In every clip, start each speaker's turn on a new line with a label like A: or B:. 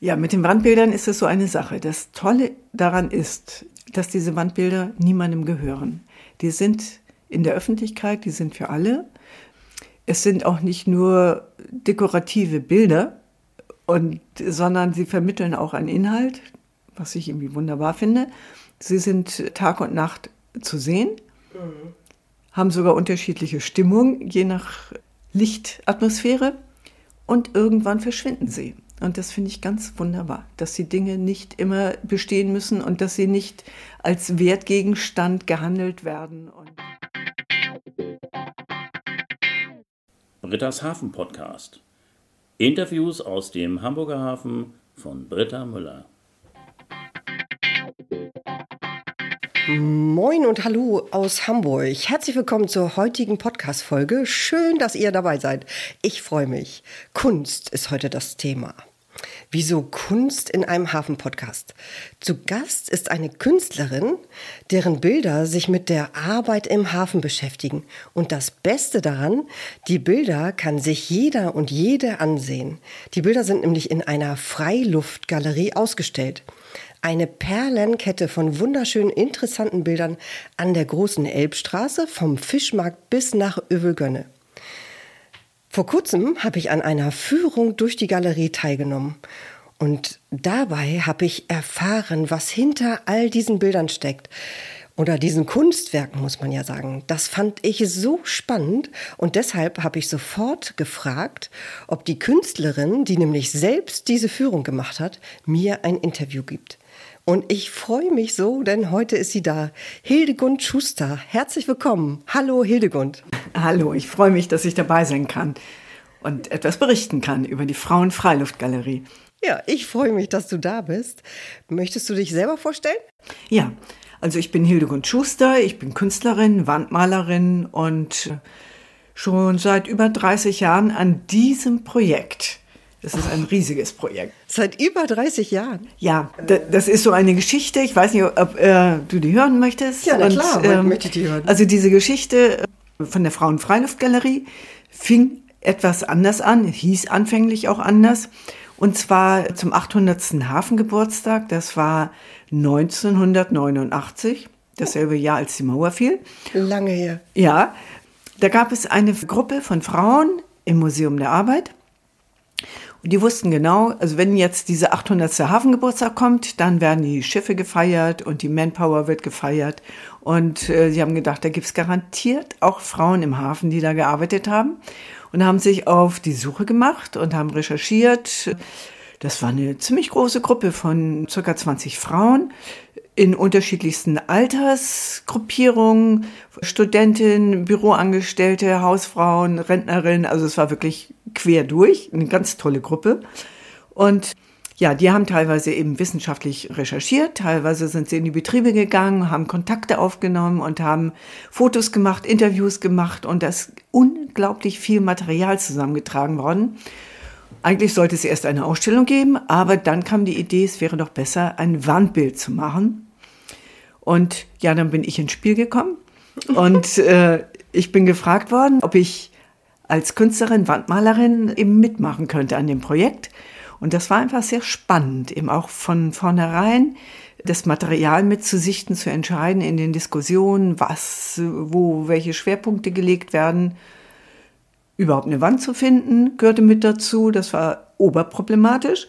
A: Ja, mit den Wandbildern ist es so eine Sache. Das Tolle daran ist, dass diese Wandbilder niemandem gehören. Die sind in der Öffentlichkeit, die sind für alle. Es sind auch nicht nur dekorative Bilder, und, sondern sie vermitteln auch einen Inhalt, was ich irgendwie wunderbar finde. Sie sind Tag und Nacht zu sehen, mhm. haben sogar unterschiedliche Stimmung, je nach Lichtatmosphäre und irgendwann verschwinden sie. Und das finde ich ganz wunderbar, dass die Dinge nicht immer bestehen müssen und dass sie nicht als Wertgegenstand gehandelt werden.
B: Britta's Hafen Podcast. Interviews aus dem Hamburger Hafen von Britta Müller.
C: Moin und hallo aus Hamburg. Herzlich willkommen zur heutigen Podcast-Folge. Schön, dass ihr dabei seid. Ich freue mich. Kunst ist heute das Thema. Wieso Kunst in einem Hafen-Podcast? Zu Gast ist eine Künstlerin, deren Bilder sich mit der Arbeit im Hafen beschäftigen. Und das Beste daran, die Bilder kann sich jeder und jede ansehen. Die Bilder sind nämlich in einer Freiluftgalerie ausgestellt. Eine Perlenkette von wunderschönen, interessanten Bildern an der großen Elbstraße vom Fischmarkt bis nach Övelgönne. Vor kurzem habe ich an einer Führung durch die Galerie teilgenommen. Und dabei habe ich erfahren, was hinter all diesen Bildern steckt. Oder diesen Kunstwerken, muss man ja sagen. Das fand ich so spannend und deshalb habe ich sofort gefragt, ob die Künstlerin, die nämlich selbst diese Führung gemacht hat, mir ein Interview gibt. Und ich freue mich so, denn heute ist sie da. Hildegund Schuster, herzlich willkommen. Hallo Hildegund.
A: Hallo, ich freue mich, dass ich dabei sein kann und etwas berichten kann über die Frauen-Freiluftgalerie.
C: Ja, ich freue mich, dass du da bist. Möchtest du dich selber vorstellen?
A: Ja, also ich bin Hildegund Schuster, ich bin Künstlerin, Wandmalerin und schon seit über 30 Jahren an diesem Projekt das ist ein riesiges Projekt.
C: Seit über 30 Jahren?
A: Ja, das ist so eine Geschichte. Ich weiß nicht, ob äh, du die hören möchtest.
C: Ja, na klar, Und, ähm, möchte ich die hören.
A: Also diese Geschichte äh, von der Frauenfreiluftgalerie fing etwas anders an, hieß anfänglich auch anders. Und zwar zum 800. Hafengeburtstag. Das war 1989, dasselbe Jahr, als die Mauer fiel.
C: Lange her.
A: Ja, da gab es eine Gruppe von Frauen im Museum der Arbeit. Die wussten genau, also wenn jetzt diese 800. Hafengeburtstag kommt, dann werden die Schiffe gefeiert und die Manpower wird gefeiert. Und äh, sie haben gedacht, da gibt's garantiert auch Frauen im Hafen, die da gearbeitet haben. Und haben sich auf die Suche gemacht und haben recherchiert. Das war eine ziemlich große Gruppe von circa 20 Frauen in unterschiedlichsten Altersgruppierungen, Studentin, Büroangestellte, Hausfrauen, Rentnerinnen, also es war wirklich quer durch, eine ganz tolle Gruppe. Und ja, die haben teilweise eben wissenschaftlich recherchiert, teilweise sind sie in die Betriebe gegangen, haben Kontakte aufgenommen und haben Fotos gemacht, Interviews gemacht und da ist unglaublich viel Material zusammengetragen worden. Eigentlich sollte es erst eine Ausstellung geben, aber dann kam die Idee, es wäre doch besser, ein Wandbild zu machen. Und ja, dann bin ich ins Spiel gekommen und äh, ich bin gefragt worden, ob ich als Künstlerin, Wandmalerin eben mitmachen könnte an dem Projekt. Und das war einfach sehr spannend, eben auch von vornherein das Material mitzusichten, zu entscheiden in den Diskussionen, was, wo, welche Schwerpunkte gelegt werden. Überhaupt eine Wand zu finden, gehörte mit dazu. Das war oberproblematisch.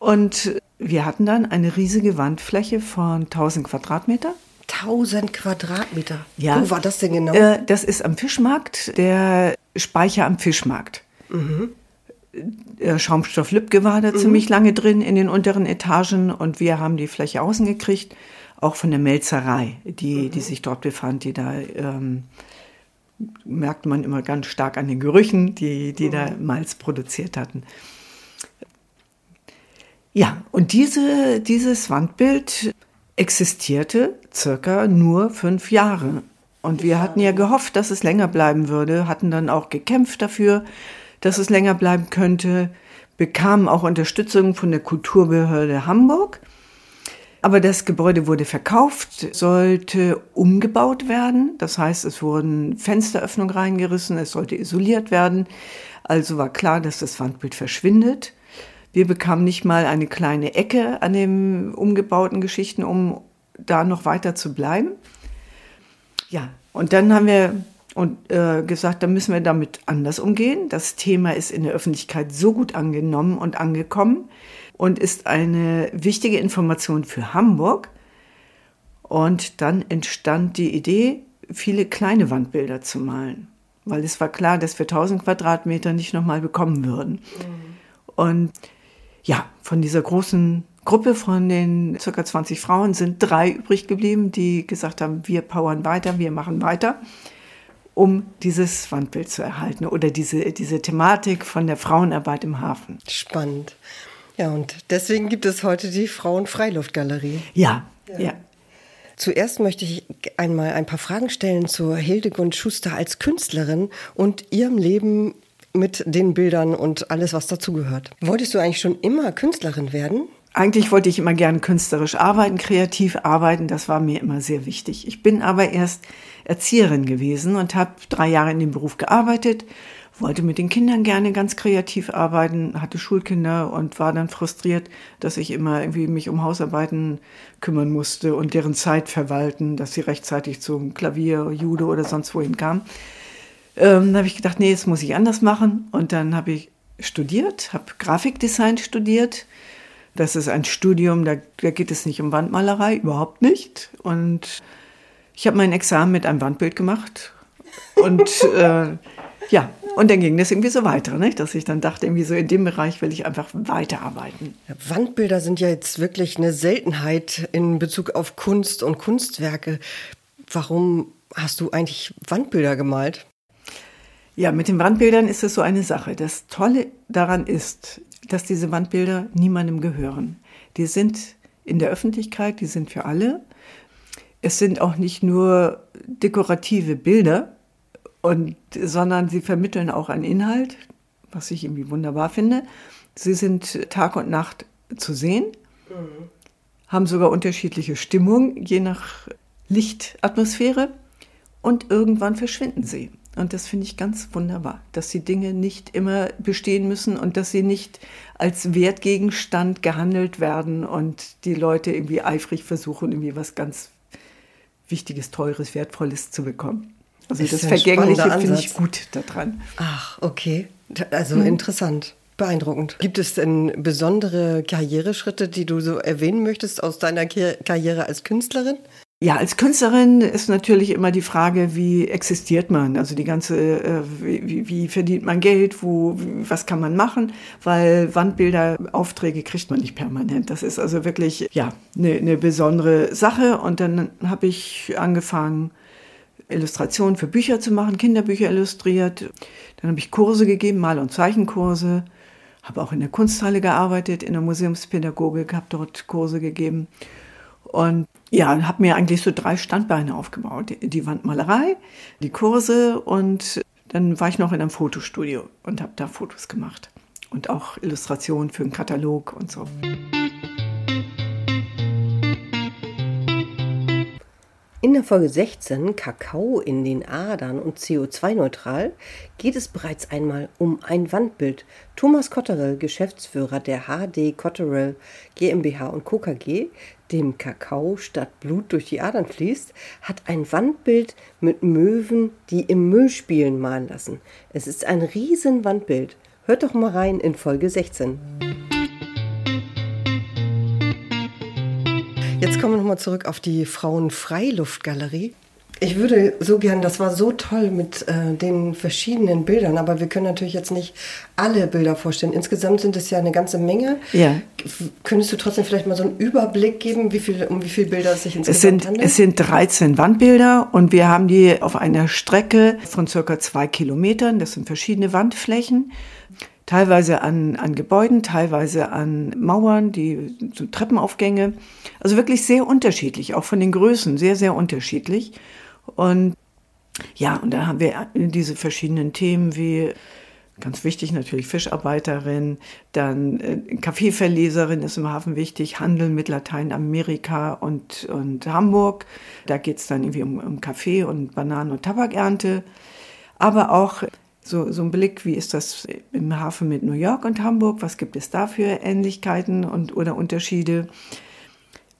A: Und wir hatten dann eine riesige Wandfläche von 1000 Quadratmeter.
C: 1000 Quadratmeter?
A: Ja.
C: Wo war das denn genau?
A: Äh, das ist am Fischmarkt, der Speicher am Fischmarkt. Mhm. Der Schaumstoff Lübcke war da mhm. ziemlich lange drin in den unteren Etagen und wir haben die Fläche außen gekriegt, auch von der Melzerei, die, mhm. die sich dort befand, die da ähm, merkt man immer ganz stark an den Gerüchen, die, die da mhm. Malz produziert hatten. Ja, und diese, dieses Wandbild existierte circa nur fünf Jahre. Und wir hatten ja gehofft, dass es länger bleiben würde, hatten dann auch gekämpft dafür, dass es länger bleiben könnte, bekamen auch Unterstützung von der Kulturbehörde Hamburg. Aber das Gebäude wurde verkauft, sollte umgebaut werden. Das heißt, es wurden Fensteröffnungen reingerissen, es sollte isoliert werden. Also war klar, dass das Wandbild verschwindet. Wir bekamen nicht mal eine kleine Ecke an den umgebauten Geschichten, um da noch weiter zu bleiben. Ja, und dann haben wir und äh, gesagt, da müssen wir damit anders umgehen. Das Thema ist in der Öffentlichkeit so gut angenommen und angekommen und ist eine wichtige Information für Hamburg. Und dann entstand die Idee, viele kleine Wandbilder zu malen, weil es war klar, dass wir 1000 Quadratmeter nicht nochmal bekommen würden. Mhm. Und ja, von dieser großen Gruppe von den circa 20 Frauen sind drei übrig geblieben, die gesagt haben, wir powern weiter, wir machen weiter, um dieses Wandbild zu erhalten oder diese, diese Thematik von der Frauenarbeit im Hafen.
C: Spannend. Ja, und deswegen gibt es heute die Frauenfreiluftgalerie.
A: Ja, ja. ja.
C: Zuerst möchte ich einmal ein paar Fragen stellen zu Hildegund Schuster als Künstlerin und ihrem Leben mit den Bildern und alles, was dazugehört. Wolltest du eigentlich schon immer Künstlerin werden?
A: Eigentlich wollte ich immer gerne künstlerisch arbeiten, kreativ arbeiten. Das war mir immer sehr wichtig. Ich bin aber erst Erzieherin gewesen und habe drei Jahre in dem Beruf gearbeitet, wollte mit den Kindern gerne ganz kreativ arbeiten, hatte Schulkinder und war dann frustriert, dass ich immer irgendwie mich um Hausarbeiten kümmern musste und deren Zeit verwalten, dass sie rechtzeitig zum Klavier, Judo oder sonst wohin kamen. Ähm, da habe ich gedacht, nee, das muss ich anders machen. Und dann habe ich studiert, habe Grafikdesign studiert das ist ein Studium, da, da geht es nicht um Wandmalerei, überhaupt nicht. Und ich habe mein Examen mit einem Wandbild gemacht. Und äh, ja, und dann ging das irgendwie so weiter, nicht? dass ich dann dachte, irgendwie so in dem Bereich will ich einfach weiterarbeiten.
C: Wandbilder sind ja jetzt wirklich eine Seltenheit in Bezug auf Kunst und Kunstwerke. Warum hast du eigentlich Wandbilder gemalt?
A: Ja, mit den Wandbildern ist es so eine Sache. Das Tolle daran ist, dass diese Wandbilder niemandem gehören. Die sind in der Öffentlichkeit, die sind für alle. Es sind auch nicht nur dekorative Bilder, und, sondern sie vermitteln auch einen Inhalt, was ich irgendwie wunderbar finde. Sie sind Tag und Nacht zu sehen, mhm. haben sogar unterschiedliche Stimmung, je nach Lichtatmosphäre und irgendwann verschwinden sie. Und das finde ich ganz wunderbar, dass die Dinge nicht immer bestehen müssen und dass sie nicht als Wertgegenstand gehandelt werden und die Leute irgendwie eifrig versuchen, irgendwie was ganz Wichtiges, Teures, Wertvolles zu bekommen. Also das Vergängliche finde ich gut daran.
C: Ach, okay. Also hm. interessant. Beeindruckend. Gibt es denn besondere Karriereschritte, die du so erwähnen möchtest aus deiner Karriere als Künstlerin?
A: Ja, als Künstlerin ist natürlich immer die Frage, wie existiert man? Also die ganze, äh, wie, wie verdient man Geld? Wo, was kann man machen? Weil Wandbilder, Aufträge kriegt man nicht permanent. Das ist also wirklich, ja, eine, eine besondere Sache. Und dann habe ich angefangen, Illustrationen für Bücher zu machen, Kinderbücher illustriert. Dann habe ich Kurse gegeben, Mal- und Zeichenkurse. Habe auch in der Kunsthalle gearbeitet, in der Museumspädagogik, habe dort Kurse gegeben. Und ja, habe mir eigentlich so drei Standbeine aufgebaut. Die Wandmalerei, die Kurse und dann war ich noch in einem Fotostudio und habe da Fotos gemacht. Und auch Illustrationen für einen Katalog und so.
C: In der Folge 16 Kakao in den Adern und CO2-neutral geht es bereits einmal um ein Wandbild. Thomas Cotterell, Geschäftsführer der HD Cotterell GmbH und Co. KG, dem Kakao statt Blut durch die Adern fließt, hat ein Wandbild mit Möwen, die im Müll spielen, malen lassen. Es ist ein riesen Wandbild. Hört doch mal rein in Folge 16. Jetzt kommen wir nochmal zurück auf die Frauenfreiluftgalerie. Ich würde so gern, das war so toll mit äh, den verschiedenen Bildern, aber wir können natürlich jetzt nicht alle Bilder vorstellen. Insgesamt sind es ja eine ganze Menge.
A: Ja.
C: Könntest du trotzdem vielleicht mal so einen Überblick geben, wie viel, um wie viele Bilder es sich insgesamt
A: es sind,
C: handelt?
A: Es sind 13 Wandbilder und wir haben die auf einer Strecke von circa zwei Kilometern. Das sind verschiedene Wandflächen teilweise an, an Gebäuden, teilweise an Mauern, die so Treppenaufgänge. Also wirklich sehr unterschiedlich, auch von den Größen sehr, sehr unterschiedlich. Und ja, und da haben wir diese verschiedenen Themen wie ganz wichtig natürlich Fischarbeiterin, dann äh, Kaffeeverleserin ist im Hafen wichtig, Handel mit Lateinamerika und, und Hamburg. Da geht es dann irgendwie um, um Kaffee und Bananen- und Tabakernte. Aber auch so, so ein Blick, wie ist das im Hafen mit New York und Hamburg, was gibt es da für Ähnlichkeiten und, oder Unterschiede.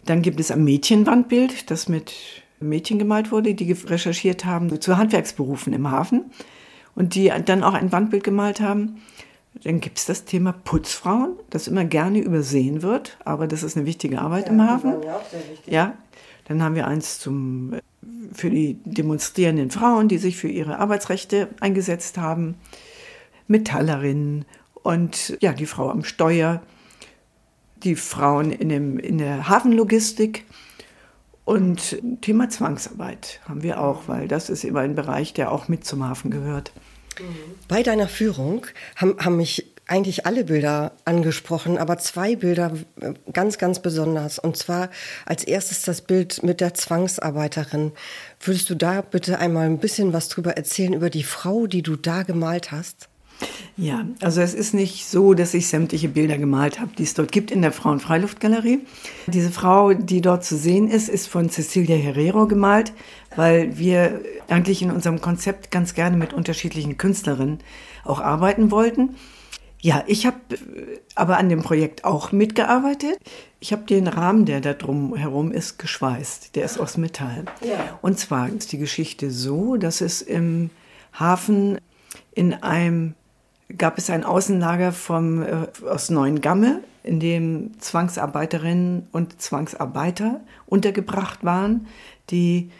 A: Dann gibt es ein Mädchenwandbild, das mit Mädchen gemalt wurde, die recherchiert haben zu Handwerksberufen im Hafen und die dann auch ein Wandbild gemalt haben. Dann gibt es das Thema Putzfrauen, das immer gerne übersehen wird, aber das ist eine wichtige Arbeit ja, im Hafen. Ja, dann haben wir eins zum, für die demonstrierenden Frauen, die sich für ihre Arbeitsrechte eingesetzt haben, Metallerinnen und ja, die Frau am Steuer, die Frauen in, dem, in der Hafenlogistik und Thema Zwangsarbeit haben wir auch, weil das ist immer ein Bereich, der auch mit zum Hafen gehört.
C: Bei deiner Führung haben, haben mich eigentlich alle Bilder angesprochen, aber zwei Bilder äh, ganz, ganz besonders. Und zwar als erstes das Bild mit der Zwangsarbeiterin. Würdest du da bitte einmal ein bisschen was drüber erzählen, über die Frau, die du da gemalt hast?
A: Ja, also es ist nicht so, dass ich sämtliche Bilder gemalt habe, die es dort gibt in der Frauenfreiluftgalerie. Diese Frau, die dort zu sehen ist, ist von Cecilia Herrero gemalt, weil wir eigentlich in unserem Konzept ganz gerne mit unterschiedlichen Künstlerinnen auch arbeiten wollten. Ja, ich habe äh, aber an dem Projekt auch mitgearbeitet. Ich habe den Rahmen, der da drum herum ist, geschweißt. Der ist aus Metall. Ja. Und zwar ist die Geschichte so, dass es im Hafen in einem gab es ein Außenlager vom, äh, aus Neuengamme, in dem Zwangsarbeiterinnen und Zwangsarbeiter untergebracht waren, die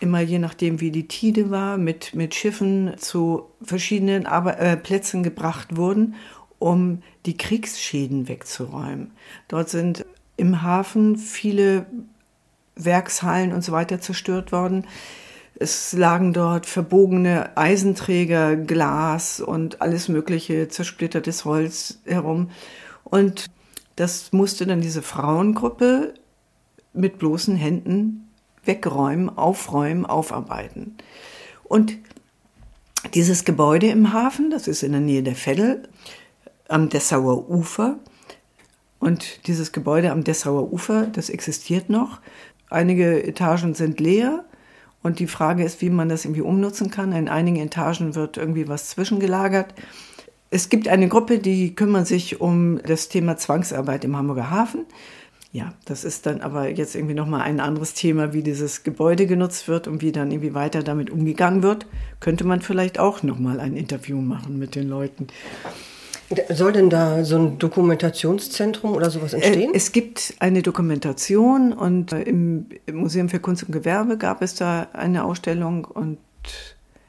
A: immer je nachdem, wie die Tide war, mit, mit Schiffen zu verschiedenen Arbe äh, Plätzen gebracht wurden um die Kriegsschäden wegzuräumen. Dort sind im Hafen viele Werkshallen und so weiter zerstört worden. Es lagen dort verbogene Eisenträger, Glas und alles mögliche, zersplittertes Holz herum. Und das musste dann diese Frauengruppe mit bloßen Händen wegräumen, aufräumen, aufarbeiten. Und dieses Gebäude im Hafen, das ist in der Nähe der Veddel, am Dessauer Ufer. Und dieses Gebäude am Dessauer Ufer, das existiert noch. Einige Etagen sind leer. Und die Frage ist, wie man das irgendwie umnutzen kann. In einigen Etagen wird irgendwie was zwischengelagert. Es gibt eine Gruppe, die kümmert sich um das Thema Zwangsarbeit im Hamburger Hafen. Ja, das ist dann aber jetzt irgendwie nochmal ein anderes Thema, wie dieses Gebäude genutzt wird und wie dann irgendwie weiter damit umgegangen wird. Könnte man vielleicht auch nochmal ein Interview machen mit den Leuten.
C: Soll denn da so ein Dokumentationszentrum oder sowas äh, entstehen?
A: Es gibt eine Dokumentation und äh, im Museum für Kunst und Gewerbe gab es da eine Ausstellung und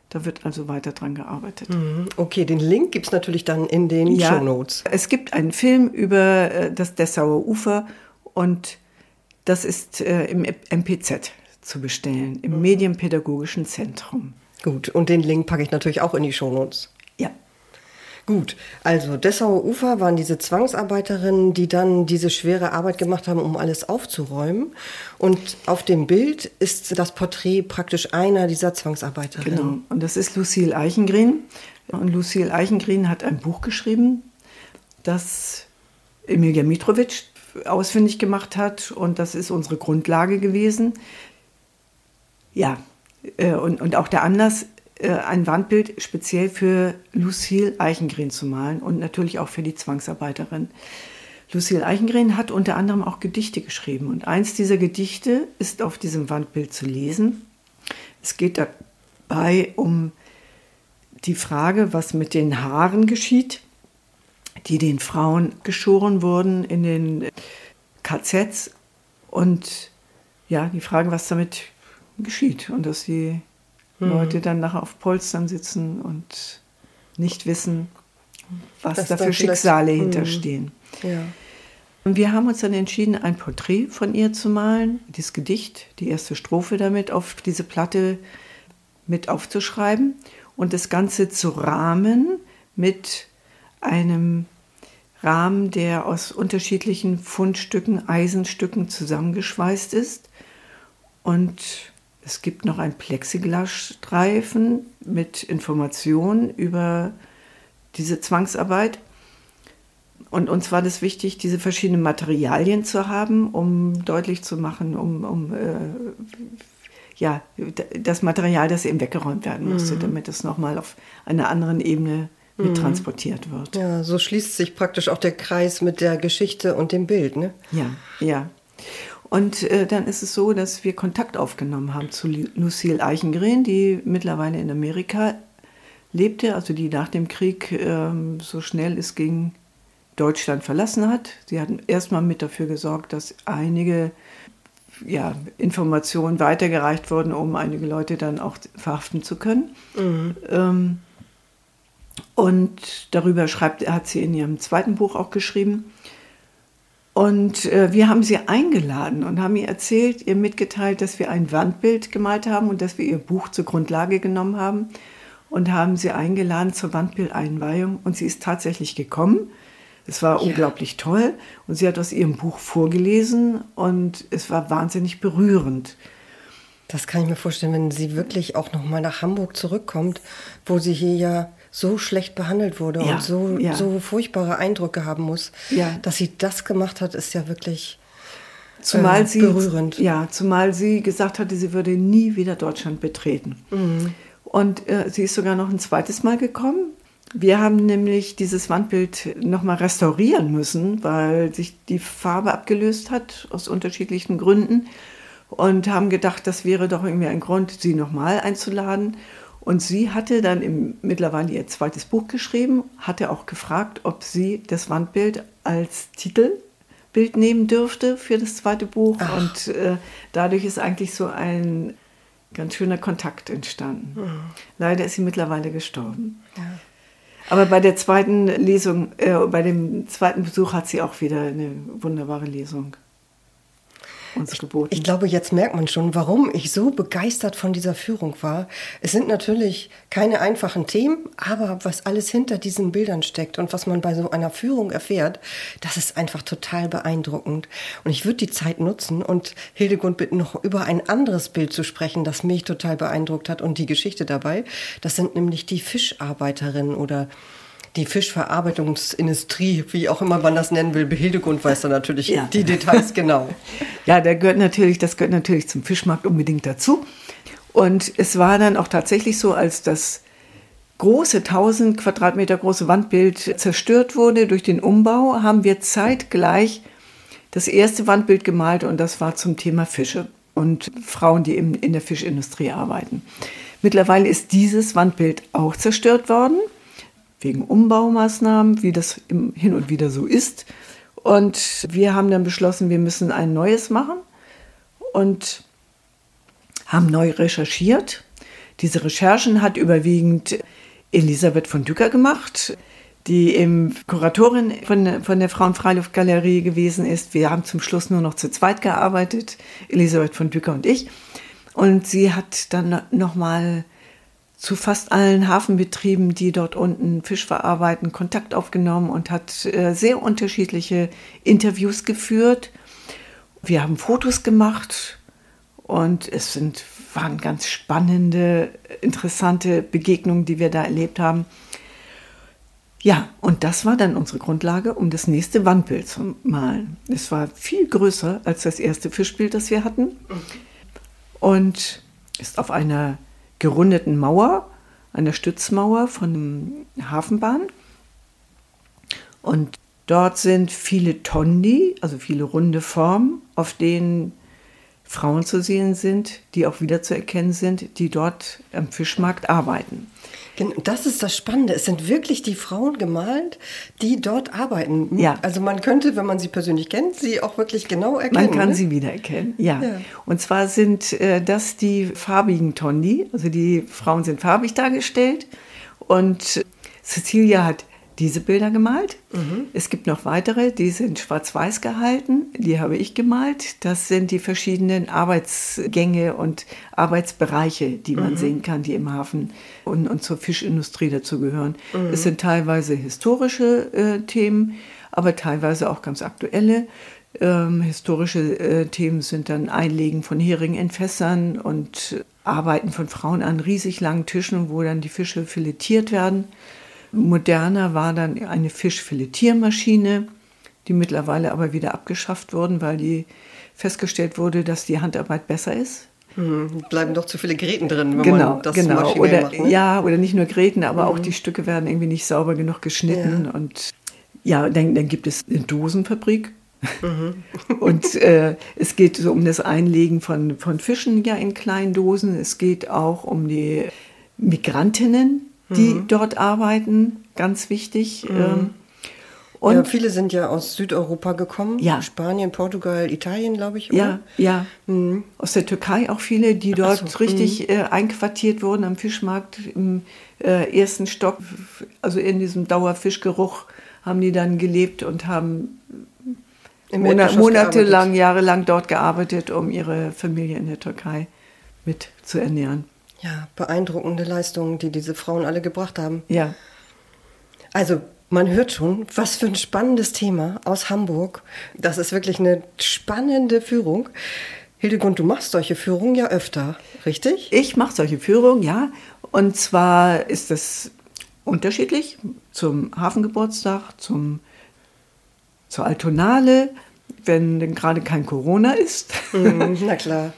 A: da wird also weiter dran gearbeitet. Mhm.
C: Okay, den Link gibt es natürlich dann in den ja, Show Notes.
A: Es gibt einen Film über äh, das Dessauer Ufer und das ist im MPZ zu bestellen, im mhm. Medienpädagogischen Zentrum.
C: Gut, und den Link packe ich natürlich auch in die Show Notes.
A: Ja.
C: Gut, also Dessauer Ufer waren diese Zwangsarbeiterinnen, die dann diese schwere Arbeit gemacht haben, um alles aufzuräumen. Und auf dem Bild ist das Porträt praktisch einer dieser Zwangsarbeiterinnen.
A: Genau, und das ist Lucille Eichengren. Und Lucille Eichengren hat ein Buch geschrieben, das Emilia Mitrovic ausfindig gemacht hat. Und das ist unsere Grundlage gewesen. Ja, äh, und, und auch der Anlass ein Wandbild speziell für Lucille Eichengren zu malen und natürlich auch für die Zwangsarbeiterin. Lucille Eichengren hat unter anderem auch Gedichte geschrieben und eins dieser Gedichte ist auf diesem Wandbild zu lesen. Es geht dabei um die Frage, was mit den Haaren geschieht, die den Frauen geschoren wurden in den KZs und ja, die Frage, was damit geschieht und dass sie mhm. Leute dann nachher auf Polstern sitzen und nicht wissen, was das da für Schicksale mhm. hinterstehen. Ja. Und wir haben uns dann entschieden, ein Porträt von ihr zu malen, dieses Gedicht, die erste Strophe damit auf diese Platte mit aufzuschreiben und das Ganze zu rahmen mit einem Rahmen, der aus unterschiedlichen Fundstücken, Eisenstücken zusammengeschweißt ist und es gibt noch einen Plexiglasstreifen mit Informationen über diese Zwangsarbeit. Und uns war das wichtig, diese verschiedenen Materialien zu haben, um deutlich zu machen, um, um äh, ja, das Material, das eben weggeräumt werden musste, mhm. damit es nochmal auf einer anderen Ebene mit mhm. transportiert wird.
C: Ja, so schließt sich praktisch auch der Kreis mit der Geschichte und dem Bild, ne?
A: Ja, ja. Und äh, dann ist es so, dass wir Kontakt aufgenommen haben zu Lucille Eichengren, die mittlerweile in Amerika lebte, also die nach dem Krieg ähm, so schnell es ging Deutschland verlassen hat. Sie hatten erstmal mit dafür gesorgt, dass einige ja, Informationen weitergereicht wurden, um einige Leute dann auch verhaften zu können. Mhm. Ähm, und darüber schreibt, hat sie in ihrem zweiten Buch auch geschrieben. Und äh, wir haben sie eingeladen und haben ihr erzählt, ihr mitgeteilt, dass wir ein Wandbild gemalt haben und dass wir ihr Buch zur Grundlage genommen haben und haben sie eingeladen zur Wandbildeinweihung. Und sie ist tatsächlich gekommen. Es war ja. unglaublich toll und sie hat aus ihrem Buch vorgelesen und es war wahnsinnig berührend.
C: Das kann ich mir vorstellen, wenn sie wirklich auch noch mal nach Hamburg zurückkommt, wo sie hier ja so schlecht behandelt wurde ja, und so, ja. so furchtbare Eindrücke haben muss. Ja. Dass sie das gemacht hat, ist ja wirklich
A: zumal äh, sie, berührend. Ja, zumal sie gesagt hatte, sie würde nie wieder Deutschland betreten. Mhm. Und äh, sie ist sogar noch ein zweites Mal gekommen wir haben nämlich dieses Wandbild nochmal restaurieren müssen, weil sich die Farbe abgelöst hat aus unterschiedlichen Gründen und haben gedacht, das wäre doch irgendwie ein Grund, sie nochmal einzuladen. Und sie hatte dann im, mittlerweile ihr zweites Buch geschrieben, hatte auch gefragt, ob sie das Wandbild als Titelbild nehmen dürfte für das zweite Buch. Ach. Und äh, dadurch ist eigentlich so ein ganz schöner Kontakt entstanden. Mhm. Leider ist sie mittlerweile gestorben. Ja. Aber bei der zweiten Lesung, äh, bei dem zweiten Besuch hat sie auch wieder eine wunderbare Lesung
C: uns geboten. Ich, ich glaube, jetzt merkt man schon, warum ich so begeistert von dieser Führung war. Es sind natürlich keine einfachen Themen, aber was alles hinter diesen Bildern steckt und was man bei so einer Führung erfährt, das ist einfach total beeindruckend. Und ich würde die Zeit nutzen und Hildegund bitten, noch über ein anderes Bild zu sprechen, das mich total beeindruckt hat und die Geschichte dabei. Das sind nämlich die Fischarbeiterinnen oder die Fischverarbeitungsindustrie, wie auch immer man das nennen will, Hildegund weiß da natürlich ja. die Details genau.
A: Ja, der gehört natürlich, das gehört natürlich zum Fischmarkt unbedingt dazu. Und es war dann auch tatsächlich so, als das große 1000 Quadratmeter große Wandbild zerstört wurde durch den Umbau, haben wir zeitgleich das erste Wandbild gemalt und das war zum Thema Fische und Frauen, die in der Fischindustrie arbeiten. Mittlerweile ist dieses Wandbild auch zerstört worden wegen Umbaumaßnahmen, wie das hin und wieder so ist. Und wir haben dann beschlossen, wir müssen ein neues machen und haben neu recherchiert. Diese Recherchen hat überwiegend Elisabeth von Dücker gemacht, die eben Kuratorin von, von der Frauenfreiluftgalerie gewesen ist. Wir haben zum Schluss nur noch zu zweit gearbeitet, Elisabeth von Dücker und ich. Und sie hat dann nochmal zu fast allen Hafenbetrieben, die dort unten Fisch verarbeiten, Kontakt aufgenommen und hat äh, sehr unterschiedliche Interviews geführt. Wir haben Fotos gemacht und es sind, waren ganz spannende, interessante Begegnungen, die wir da erlebt haben. Ja, und das war dann unsere Grundlage, um das nächste Wandbild zu malen. Es war viel größer als das erste Fischbild, das wir hatten. Und ist auf einer gerundeten Mauer, einer Stützmauer von der Hafenbahn. Und dort sind viele Tondi, also viele runde Formen, auf denen Frauen zu sehen sind, die auch wiederzuerkennen sind, die dort am Fischmarkt arbeiten.
C: Das ist das Spannende. Es sind wirklich die Frauen gemalt, die dort arbeiten. Ja. Also man könnte, wenn man sie persönlich kennt, sie auch wirklich genau erkennen.
A: Man kann ne? sie wiedererkennen, ja. ja. Und zwar sind äh, das die farbigen Tondi. Also die Frauen sind farbig dargestellt. Und Cecilia hat diese Bilder gemalt. Mhm. Es gibt noch weitere, die sind schwarz-weiß gehalten. Die habe ich gemalt. Das sind die verschiedenen Arbeitsgänge und Arbeitsbereiche, die man mhm. sehen kann, die im Hafen und, und zur Fischindustrie dazugehören. Mhm. Es sind teilweise historische äh, Themen, aber teilweise auch ganz aktuelle. Ähm, historische äh, Themen sind dann Einlegen von Heringen in Fässern und Arbeiten von Frauen an riesig langen Tischen, wo dann die Fische filetiert werden. Moderner war dann eine Fischfiletiermaschine, die mittlerweile aber wieder abgeschafft wurden, weil die festgestellt wurde, dass die Handarbeit besser ist.
C: Hm, bleiben doch zu viele Gräten drin, wenn
A: genau,
C: man das
A: genau.
C: maschinell
A: Oder,
C: macht. Ne?
A: Ja, oder nicht nur Gräten, aber auch die Stücke werden irgendwie nicht sauber genug geschnitten.
C: Ja.
A: Und ja, dann, dann gibt es eine Dosenfabrik. und äh, es geht so um das Einlegen von, von Fischen ja in kleinen Dosen. Es geht auch um die Migrantinnen, die dort arbeiten, ganz wichtig. Ähm, und
C: ja, viele sind ja aus Südeuropa gekommen.
A: Ja.
C: Spanien, Portugal, Italien, glaube ich. Oder?
A: Ja, ja. Aus der Türkei auch viele, die dort
C: so,
A: richtig äh, einquartiert wurden am Fischmarkt im äh, ersten Stock. Also in diesem Dauerfischgeruch haben die dann gelebt und haben
C: Im
A: Mona
C: Erdgeschoss
A: monatelang, jahrelang dort gearbeitet, um ihre Familie in der Türkei mit zu ernähren.
C: Ja, beeindruckende Leistungen, die diese Frauen alle gebracht haben.
A: Ja,
C: Also, man hört schon, was für ein spannendes Thema aus Hamburg. Das ist wirklich eine spannende Führung. Hildegund, du machst solche Führungen ja öfter, richtig?
A: ich mache solche Führungen, ja. Und zwar ist das unterschiedlich zum Hafengeburtstag, zum, zur Altonale, wenn denn gerade kein Corona ist.
C: Mhm, na klar.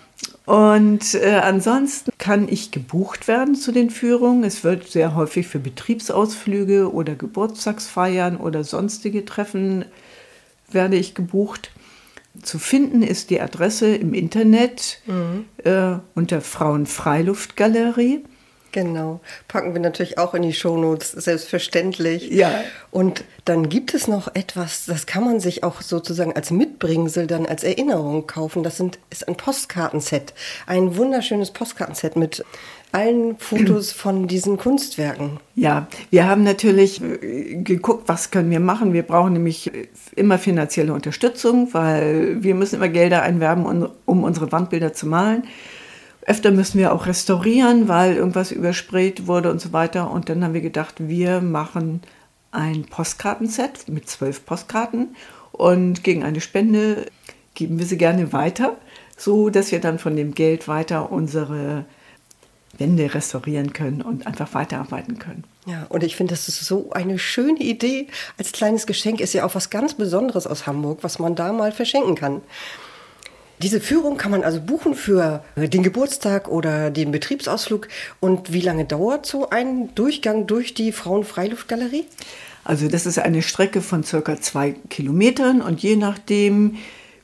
A: Und äh, ansonsten kann ich gebucht werden zu den Führungen. Es wird sehr häufig für Betriebsausflüge oder Geburtstagsfeiern oder sonstige Treffen werde ich gebucht. Zu finden ist die Adresse im Internet äh, unter Frauenfreiluftgalerie.
C: Genau. Packen wir natürlich auch in die Shownotes, selbstverständlich.
A: Ja.
C: Und dann gibt es noch etwas, das kann man sich auch sozusagen als Mitbringsel dann als Erinnerung kaufen. Das sind, ist ein Postkartenset. Ein wunderschönes Postkartenset mit allen Fotos von diesen Kunstwerken.
A: Ja, wir haben natürlich äh, geguckt, was können wir machen. Wir brauchen nämlich äh, immer finanzielle Unterstützung, weil wir müssen immer Gelder einwerben, um unsere Wandbilder zu malen. Öfter müssen wir auch restaurieren, weil irgendwas übersprayt wurde und so weiter. Und dann haben wir gedacht, wir machen ein Postkartenset mit zwölf Postkarten und gegen eine Spende geben wir sie gerne weiter, so dass wir dann von dem Geld weiter unsere Wände restaurieren können und einfach weiterarbeiten können.
C: Ja, und ich finde, das ist so eine schöne Idee. Als kleines Geschenk ist ja auch was ganz Besonderes aus Hamburg, was man da mal verschenken kann. Diese Führung kann man also buchen für den Geburtstag oder den Betriebsausflug. Und wie lange dauert so ein Durchgang durch die Frauenfreiluftgalerie?
A: Also das ist eine Strecke von circa zwei Kilometern und je nachdem,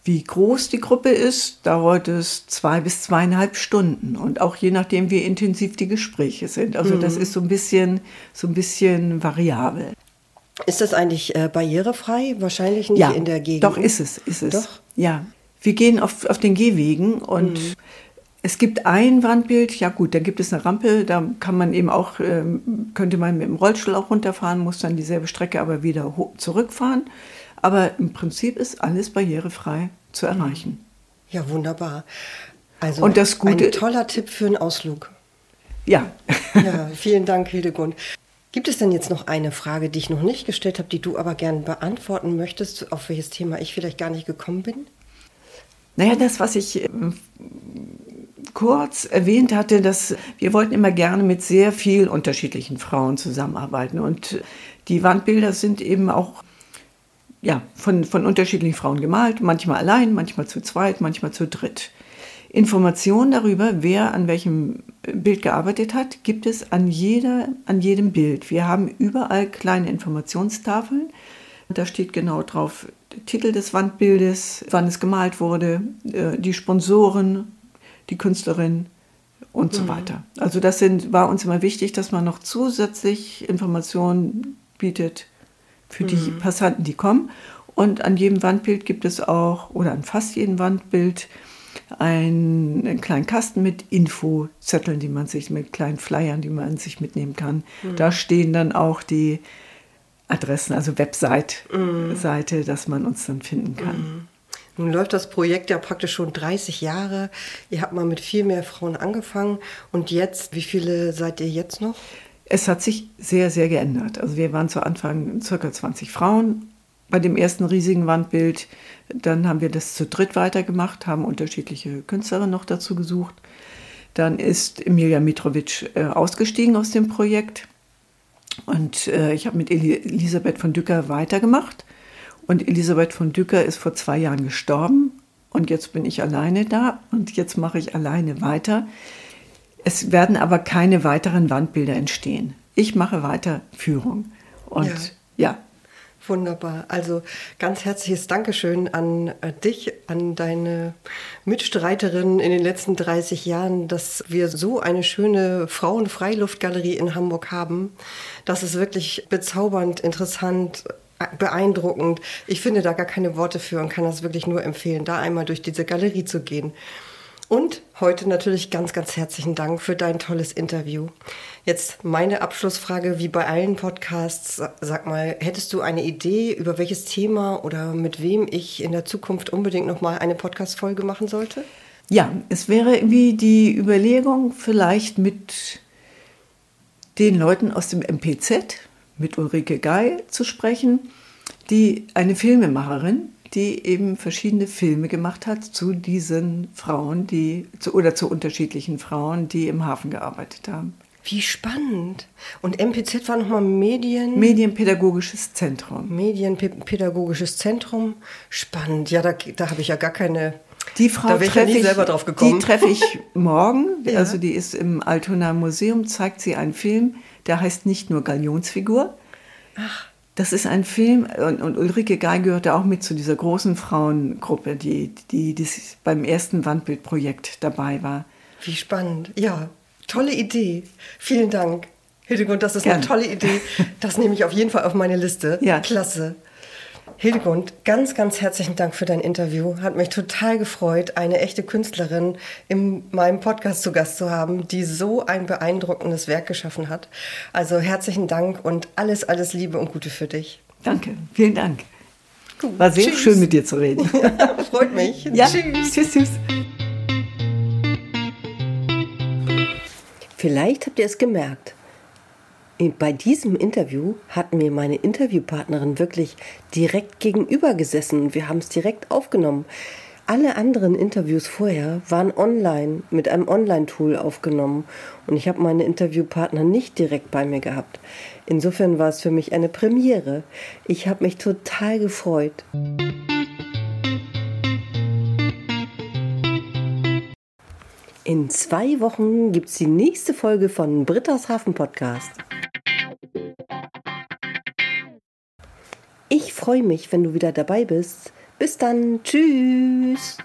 A: wie groß die Gruppe ist, dauert es zwei bis zweieinhalb Stunden und auch je nachdem, wie intensiv die Gespräche sind. Also das ist so ein bisschen, so ein bisschen variabel.
C: Ist das eigentlich äh, barrierefrei? Wahrscheinlich nicht
A: Ja,
C: in der Gegend.
A: doch ist es, ist es.
C: Doch?
A: Ja, wir gehen auf, auf den Gehwegen und es gibt ein Wandbild, ja gut, da gibt es eine Rampe, da kann man eben auch, ähm, könnte man mit dem Rollstuhl auch runterfahren, muss dann dieselbe Strecke aber wieder zurückfahren. Aber im Prinzip ist alles barrierefrei zu erreichen.
C: Ja, wunderbar. Also
A: Und das Gute-
C: ein toller Tipp für einen Ausflug.
A: Ja,
C: Ja, vielen Dank, Hildegund. Gibt es denn jetzt noch eine Frage, die ich noch nicht gestellt habe, die du aber gern beantworten möchtest, auf welches Thema ich vielleicht gar nicht gekommen bin?
A: Naja, das, was ich ähm, kurz erwähnt hatte, dass wir wollten immer gerne mit sehr viel unterschiedlichen Frauen zusammenarbeiten. Und die Wandbilder sind eben auch ja, von, von unterschiedlichen Frauen gemalt, manchmal allein, manchmal zu zweit, manchmal zu dritt. Informationen darüber, wer an welchem Bild gearbeitet hat, gibt es an, jeder, an jedem Bild. Wir haben überall kleine Informationstafeln. Da steht genau drauf der Titel des Wandbildes, wann es gemalt wurde, äh, die Sponsoren, die Künstlerin und so weiter. Also das sind, war uns immer wichtig, dass man noch zusätzlich Informationen bietet für die Passanten, die kommen. Und an jedem Wandbild gibt es auch, oder an fast jedem Wandbild, einen, einen kleinen Kasten mit Infozetteln, die man sich, mit kleinen Flyern, die man sich mitnehmen kann. Da stehen dann auch die Adressen, also Website, Seite, dass man uns dann finden kann.
C: Nun läuft das Projekt ja praktisch schon 30 Jahre. Ihr habt mal mit viel mehr Frauen angefangen. Und jetzt, wie viele seid ihr jetzt noch?
A: Es hat sich sehr, sehr geändert. Also wir waren zu Anfang circa 20 Frauen bei dem ersten riesigen Wandbild. Dann haben wir das zu dritt weitergemacht, haben unterschiedliche Künstlerinnen noch dazu gesucht. Dann ist Emilia Mitrovic äh, ausgestiegen aus dem Projekt. Und äh, ich habe mit Eli Elisabeth von Dücker weitergemacht. Und Elisabeth von Dücker ist vor zwei Jahren gestorben. und jetzt bin ich alleine da und jetzt mache ich alleine weiter. Es werden aber keine weiteren Wandbilder entstehen. Ich mache weiter Führung. Und ja, ja
C: Wunderbar. Also ganz herzliches Dankeschön an äh, dich, an deine Mitstreiterin in den letzten 30 Jahren, dass wir so eine schöne Frauenfreiluftgalerie in Hamburg haben. Das ist wirklich bezaubernd, interessant, beeindruckend. Ich finde da gar keine Worte für und kann das wirklich nur empfehlen, da einmal durch diese Galerie zu gehen. Und heute natürlich ganz, ganz herzlichen Dank für dein tolles Interview. Jetzt meine Abschlussfrage, wie bei allen Podcasts. Sag mal, hättest du eine Idee, über welches Thema oder mit wem ich in der Zukunft unbedingt nochmal eine Podcast-Folge machen sollte?
A: Ja, es wäre irgendwie die Überlegung, vielleicht mit den Leuten aus dem MPZ, mit Ulrike Gei zu sprechen, die eine Filmemacherin, die eben verschiedene Filme gemacht hat zu diesen Frauen, die zu, oder zu unterschiedlichen Frauen, die im Hafen gearbeitet haben.
C: Wie spannend. Und MPZ war nochmal Medien.
A: Medienpädagogisches Zentrum.
C: Medienpädagogisches Zentrum. Spannend. Ja, da, da habe ich ja gar keine.
A: Die Frau
C: da treffe ich, selber drauf gekommen.
A: Die treffe ich morgen. ja. Also die ist im Altona Museum, zeigt sie einen Film, der heißt nicht nur Galionsfigur. Ach. Das ist ein Film, und, und Ulrike Gei gehörte auch mit zu dieser großen Frauengruppe, die, die, die beim ersten Wandbildprojekt dabei war.
C: Wie spannend. Ja, tolle Idee. Vielen Dank. Hildegund, das ist Gerne. eine tolle Idee. Das nehme ich auf jeden Fall auf meine Liste. Ja. Klasse. Hildegund, ganz, ganz herzlichen Dank für dein Interview. Hat mich total gefreut, eine echte Künstlerin in meinem Podcast zu Gast zu haben, die so ein beeindruckendes Werk geschaffen hat. Also herzlichen Dank und alles, alles Liebe und Gute für dich.
A: Danke, vielen Dank. War sehr tschüss. schön mit dir zu reden.
C: Ja, freut mich.
A: Ja, tschüss. Tschüss, tschüss.
C: Vielleicht habt ihr es gemerkt. Bei diesem Interview hat mir meine Interviewpartnerin wirklich direkt gegenüber gesessen und wir haben es direkt aufgenommen. Alle anderen Interviews vorher waren online mit einem Online-Tool aufgenommen und ich habe meine Interviewpartner nicht direkt bei mir gehabt. Insofern war es für mich eine Premiere. Ich habe mich total gefreut. In zwei Wochen gibt es die nächste Folge von Britta's Hafen Podcast. Ich freue mich, wenn du wieder dabei bist. Bis dann. Tschüss.